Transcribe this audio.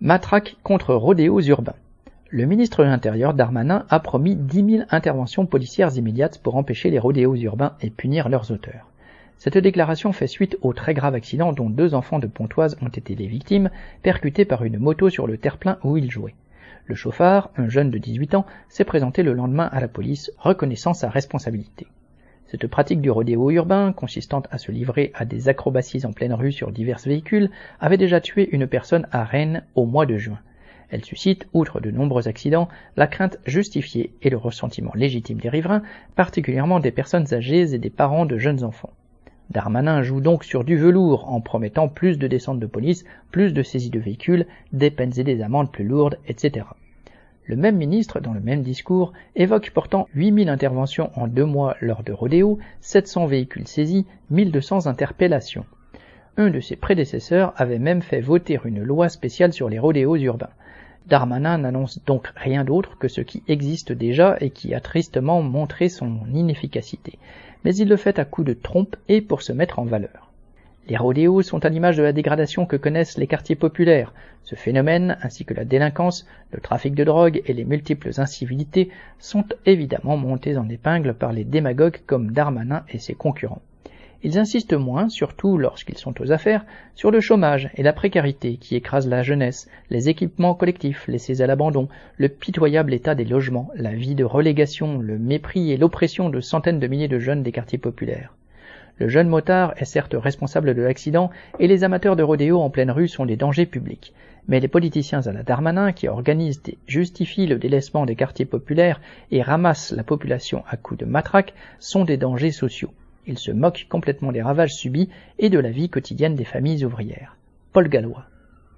Matraque contre rodéos urbains. Le ministre de l'Intérieur Darmanin a promis 10 000 interventions policières immédiates pour empêcher les rodéos urbains et punir leurs auteurs. Cette déclaration fait suite au très grave accident dont deux enfants de Pontoise ont été les victimes, percutés par une moto sur le terre-plein où ils jouaient. Le chauffard, un jeune de 18 ans, s'est présenté le lendemain à la police, reconnaissant sa responsabilité. Cette pratique du rodéo urbain, consistant à se livrer à des acrobaties en pleine rue sur divers véhicules, avait déjà tué une personne à Rennes au mois de juin. Elle suscite, outre de nombreux accidents, la crainte justifiée et le ressentiment légitime des riverains, particulièrement des personnes âgées et des parents de jeunes enfants. Darmanin joue donc sur du velours en promettant plus de descentes de police, plus de saisies de véhicules, des peines et des amendes plus lourdes, etc. Le même ministre, dans le même discours, évoque pourtant 8000 interventions en deux mois lors de rodéo, 700 véhicules saisis, 1200 interpellations. Un de ses prédécesseurs avait même fait voter une loi spéciale sur les rodéos urbains. Darmanin n'annonce donc rien d'autre que ce qui existe déjà et qui a tristement montré son inefficacité, mais il le fait à coups de trompe et pour se mettre en valeur. Les rodéos sont à l'image de la dégradation que connaissent les quartiers populaires. Ce phénomène, ainsi que la délinquance, le trafic de drogue et les multiples incivilités, sont évidemment montés en épingle par les démagogues comme Darmanin et ses concurrents. Ils insistent moins, surtout lorsqu'ils sont aux affaires, sur le chômage et la précarité qui écrasent la jeunesse, les équipements collectifs laissés à l'abandon, le pitoyable état des logements, la vie de relégation, le mépris et l'oppression de centaines de milliers de jeunes des quartiers populaires. Le jeune motard est certes responsable de l'accident et les amateurs de rodéo en pleine rue sont des dangers publics. Mais les politiciens à la Darmanin qui organisent et justifient le délaissement des quartiers populaires et ramassent la population à coups de matraque sont des dangers sociaux. Ils se moquent complètement des ravages subis et de la vie quotidienne des familles ouvrières. Paul Gallois.